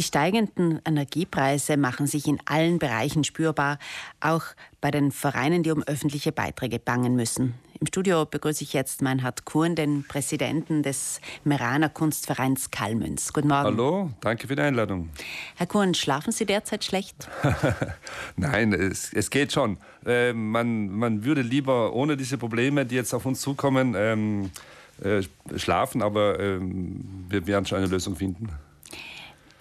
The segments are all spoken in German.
Die steigenden Energiepreise machen sich in allen Bereichen spürbar, auch bei den Vereinen, die um öffentliche Beiträge bangen müssen. Im Studio begrüße ich jetzt Meinhard Kuhn, den Präsidenten des Meraner Kunstvereins Kalmünz. Guten Morgen. Hallo, danke für die Einladung. Herr Kuhn, schlafen Sie derzeit schlecht? Nein, es, es, geht schon. Äh, man, man würde lieber ohne diese Probleme, die jetzt auf uns zukommen, ähm, äh, schlafen, aber ähm, wir werden schon eine Lösung finden.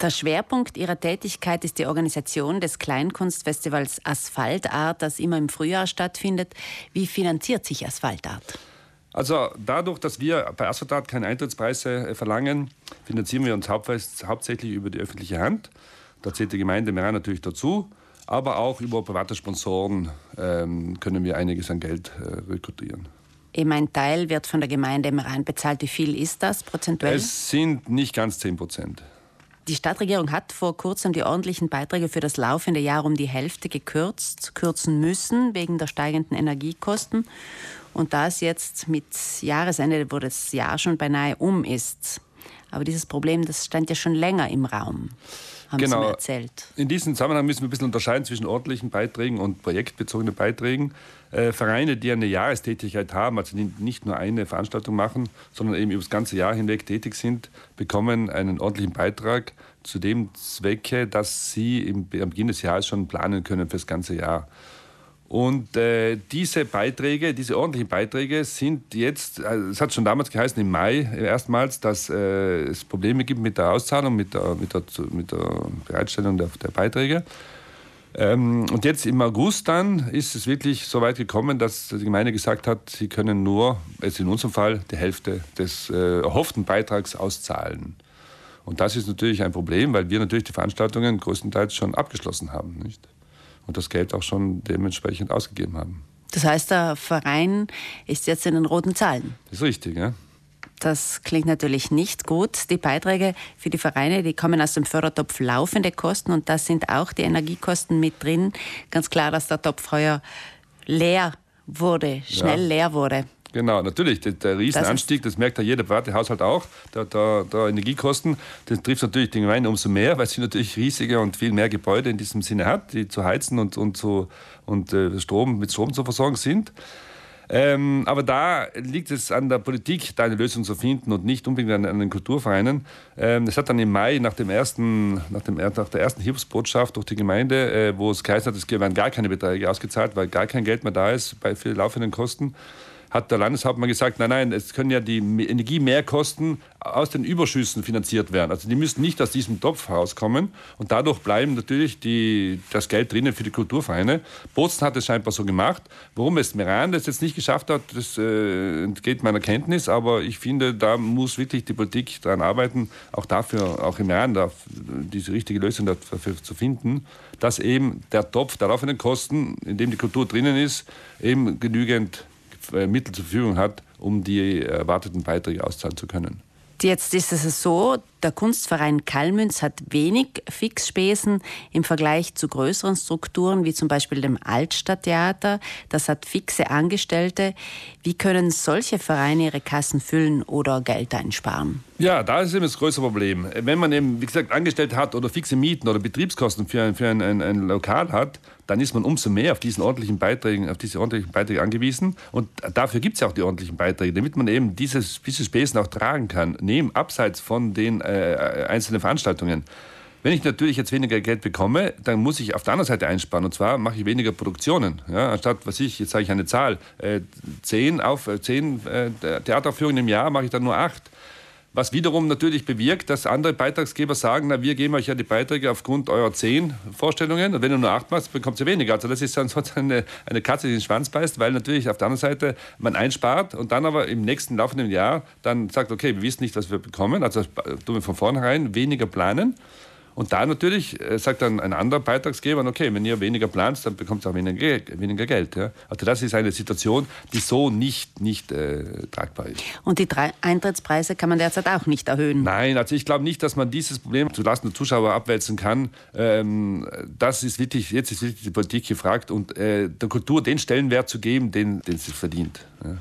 Der Schwerpunkt Ihrer Tätigkeit ist die Organisation des Kleinkunstfestivals Asphaltart, das immer im Frühjahr stattfindet. Wie finanziert sich Asphaltart? Also dadurch, dass wir bei Asphaltart keine Eintrittspreise äh, verlangen, finanzieren wir uns hauptsächlich über die öffentliche Hand. Da zählt die Gemeinde Meran natürlich dazu. Aber auch über private Sponsoren ähm, können wir einiges an Geld äh, rekrutieren. Eben ein Teil wird von der Gemeinde Meran bezahlt. Wie viel ist das prozentuell? Es sind nicht ganz 10 Prozent. Die Stadtregierung hat vor kurzem die ordentlichen Beiträge für das laufende Jahr um die Hälfte gekürzt, kürzen müssen wegen der steigenden Energiekosten. Und da es jetzt mit Jahresende, wo das Jahr schon beinahe um ist, aber dieses Problem, das stand ja schon länger im Raum haben genau. Sie mir erzählt. In diesem Zusammenhang müssen wir ein bisschen unterscheiden zwischen ordentlichen Beiträgen und projektbezogenen Beiträgen. Äh, Vereine, die eine Jahrestätigkeit haben, also die nicht nur eine Veranstaltung machen, sondern eben über das ganze Jahr hinweg tätig sind, bekommen einen ordentlichen Beitrag zu dem Zwecke, dass sie im, am Beginn des Jahres schon planen können für das ganze Jahr. Und äh, diese Beiträge, diese ordentlichen Beiträge sind jetzt, also es hat schon damals geheißen, im Mai erstmals, dass äh, es Probleme gibt mit der Auszahlung, mit der, mit der, mit der Bereitstellung der, der Beiträge. Ähm, und jetzt im August dann ist es wirklich so weit gekommen, dass die Gemeinde gesagt hat, sie können nur, jetzt in unserem Fall, die Hälfte des äh, erhofften Beitrags auszahlen. Und das ist natürlich ein Problem, weil wir natürlich die Veranstaltungen größtenteils schon abgeschlossen haben. Nicht? Und das Geld auch schon dementsprechend ausgegeben haben. Das heißt, der Verein ist jetzt in den roten Zahlen. Das ist richtig, ja. Das klingt natürlich nicht gut. Die Beiträge für die Vereine, die kommen aus dem Fördertopf laufende Kosten und da sind auch die Energiekosten mit drin. Ganz klar, dass der Topf heuer leer wurde, schnell ja. leer wurde. Genau, natürlich. Der, der Riesenanstieg, das, das, merkt ja jeder private Haushalt auch, der, der, der, Energiekosten. Das trifft natürlich die Gemeinde umso mehr, weil sie natürlich riesige und viel mehr Gebäude in diesem Sinne hat, die zu heizen und, und, zu, und äh, Strom, mit Strom zu versorgen sind. Ähm, aber da liegt es an der Politik, da eine Lösung zu finden und nicht unbedingt an, an den Kulturvereinen. Ähm, es hat dann im Mai nach, dem ersten, nach, dem, nach der ersten Hilfsbotschaft durch die Gemeinde, äh, wo es geheißen hat, es werden gar keine Beträge ausgezahlt, weil gar kein Geld mehr da ist bei für die laufenden Kosten, hat der Landeshauptmann gesagt, nein, nein, es können ja die Energiemehrkosten aus den Überschüssen finanziert werden. Also die müssen nicht aus diesem Topf rauskommen und dadurch bleiben natürlich die, das Geld drinnen für die Kulturvereine. Bozen hat es scheinbar so gemacht. Warum es Meran das jetzt nicht geschafft hat, das äh, entgeht meiner Kenntnis, aber ich finde, da muss wirklich die Politik daran arbeiten, auch dafür, auch im Meran diese richtige Lösung dafür zu finden, dass eben der Topf der laufenden Kosten, in dem die Kultur drinnen ist, eben genügend Mittel zur Verfügung hat, um die erwarteten Beiträge auszahlen zu können. Jetzt ist es so, der Kunstverein Kalmünz hat wenig Fixspesen im Vergleich zu größeren Strukturen, wie zum Beispiel dem Altstadttheater. Das hat fixe Angestellte. Wie können solche Vereine ihre Kassen füllen oder Geld einsparen? Ja, da ist eben das größere Problem. Wenn man eben, wie gesagt, Angestellte hat oder fixe Mieten oder Betriebskosten für ein, für ein, ein, ein Lokal hat, dann ist man umso mehr auf diesen ordentlichen Beiträgen, auf diese ordentlichen Beiträge angewiesen. Und dafür gibt es ja auch die ordentlichen Beiträge, damit man eben diese Spesen auch tragen kann, neben abseits von den äh, einzelnen Veranstaltungen. Wenn ich natürlich jetzt weniger Geld bekomme, dann muss ich auf der anderen Seite einsparen. Und zwar mache ich weniger Produktionen. Ja, anstatt, was ich, jetzt sage ich eine Zahl, äh, zehn, auf, äh, zehn äh, Theateraufführungen im Jahr, mache ich dann nur acht. Was wiederum natürlich bewirkt, dass andere Beitragsgeber sagen, na, wir geben euch ja die Beiträge aufgrund eurer zehn Vorstellungen. Und wenn ihr nur acht macht, bekommt ihr weniger. Also das ist dann sozusagen eine, eine Katze, die den Schwanz beißt, weil natürlich auf der anderen Seite man einspart und dann aber im nächsten laufenden Jahr dann sagt, okay, wir wissen nicht, was wir bekommen, also tun wir von vornherein weniger planen und da natürlich äh, sagt dann ein anderer Beitragsgeber, okay, wenn ihr weniger plant, dann bekommt ihr auch weniger, weniger Geld. Ja? Also das ist eine Situation, die so nicht, nicht äh, tragbar ist. Und die drei Eintrittspreise kann man derzeit auch nicht erhöhen? Nein, also ich glaube nicht, dass man dieses Problem zulasten der Zuschauer abwälzen kann. Ähm, das ist wirklich, jetzt ist wirklich die Politik gefragt und äh, der Kultur den Stellenwert zu geben, den, den sie verdient. Ja?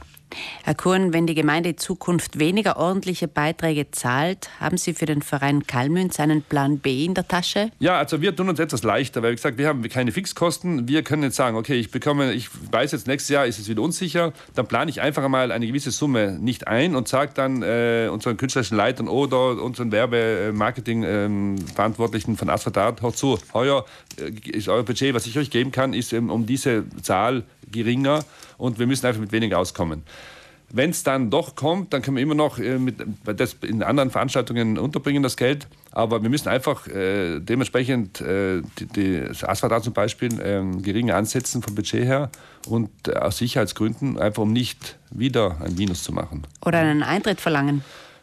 Herr Kuhn, wenn die Gemeinde in Zukunft weniger ordentliche Beiträge zahlt, haben Sie für den Verein Kalmünz einen Plan B in der Tasche? Ja, also wir tun uns etwas leichter, weil wie gesagt, wir haben keine Fixkosten. Wir können jetzt sagen, okay, ich bekomme, ich weiß jetzt nächstes Jahr ist es wieder unsicher, dann plane ich einfach einmal eine gewisse Summe nicht ein und sage dann äh, unseren künstlerischen Leitern oder unseren Werbe-Marketing-Verantwortlichen von Asphatat, hört zu, heuer äh, ist euer Budget, was ich euch geben kann, ist um diese Zahl geringer und wir müssen einfach mit weniger auskommen. Wenn es dann doch kommt, dann können wir immer noch äh, mit, das in anderen Veranstaltungen unterbringen, das Geld. Aber wir müssen einfach äh, dementsprechend äh, die, die, das Asphalt zum Beispiel äh, geringer ansetzen vom Budget her und äh, aus Sicherheitsgründen, einfach um nicht wieder ein Minus zu machen. Oder einen Eintritt verlangen.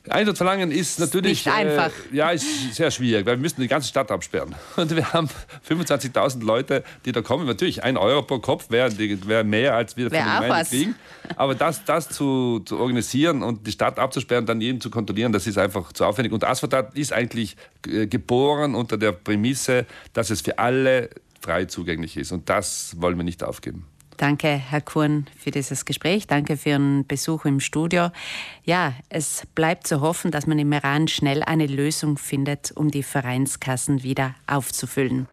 Eintritt verlangen ist natürlich. Nicht einfach. Äh, ja, ist sehr schwierig, weil wir müssen die ganze Stadt absperren. Und wir haben 25.000 Leute, die da kommen. Natürlich, ein Euro pro Kopf wäre wär mehr, als wir wär von den Gemeinden kriegen. Aber das, das zu, zu, organisieren und die Stadt abzusperren, dann jeden zu kontrollieren, das ist einfach zu aufwendig. Und Asphatat ist eigentlich äh, geboren unter der Prämisse, dass es für alle frei zugänglich ist. Und das wollen wir nicht aufgeben. Danke, Herr Kuhn, für dieses Gespräch. Danke für Ihren Besuch im Studio. Ja, es bleibt zu hoffen, dass man im Iran schnell eine Lösung findet, um die Vereinskassen wieder aufzufüllen.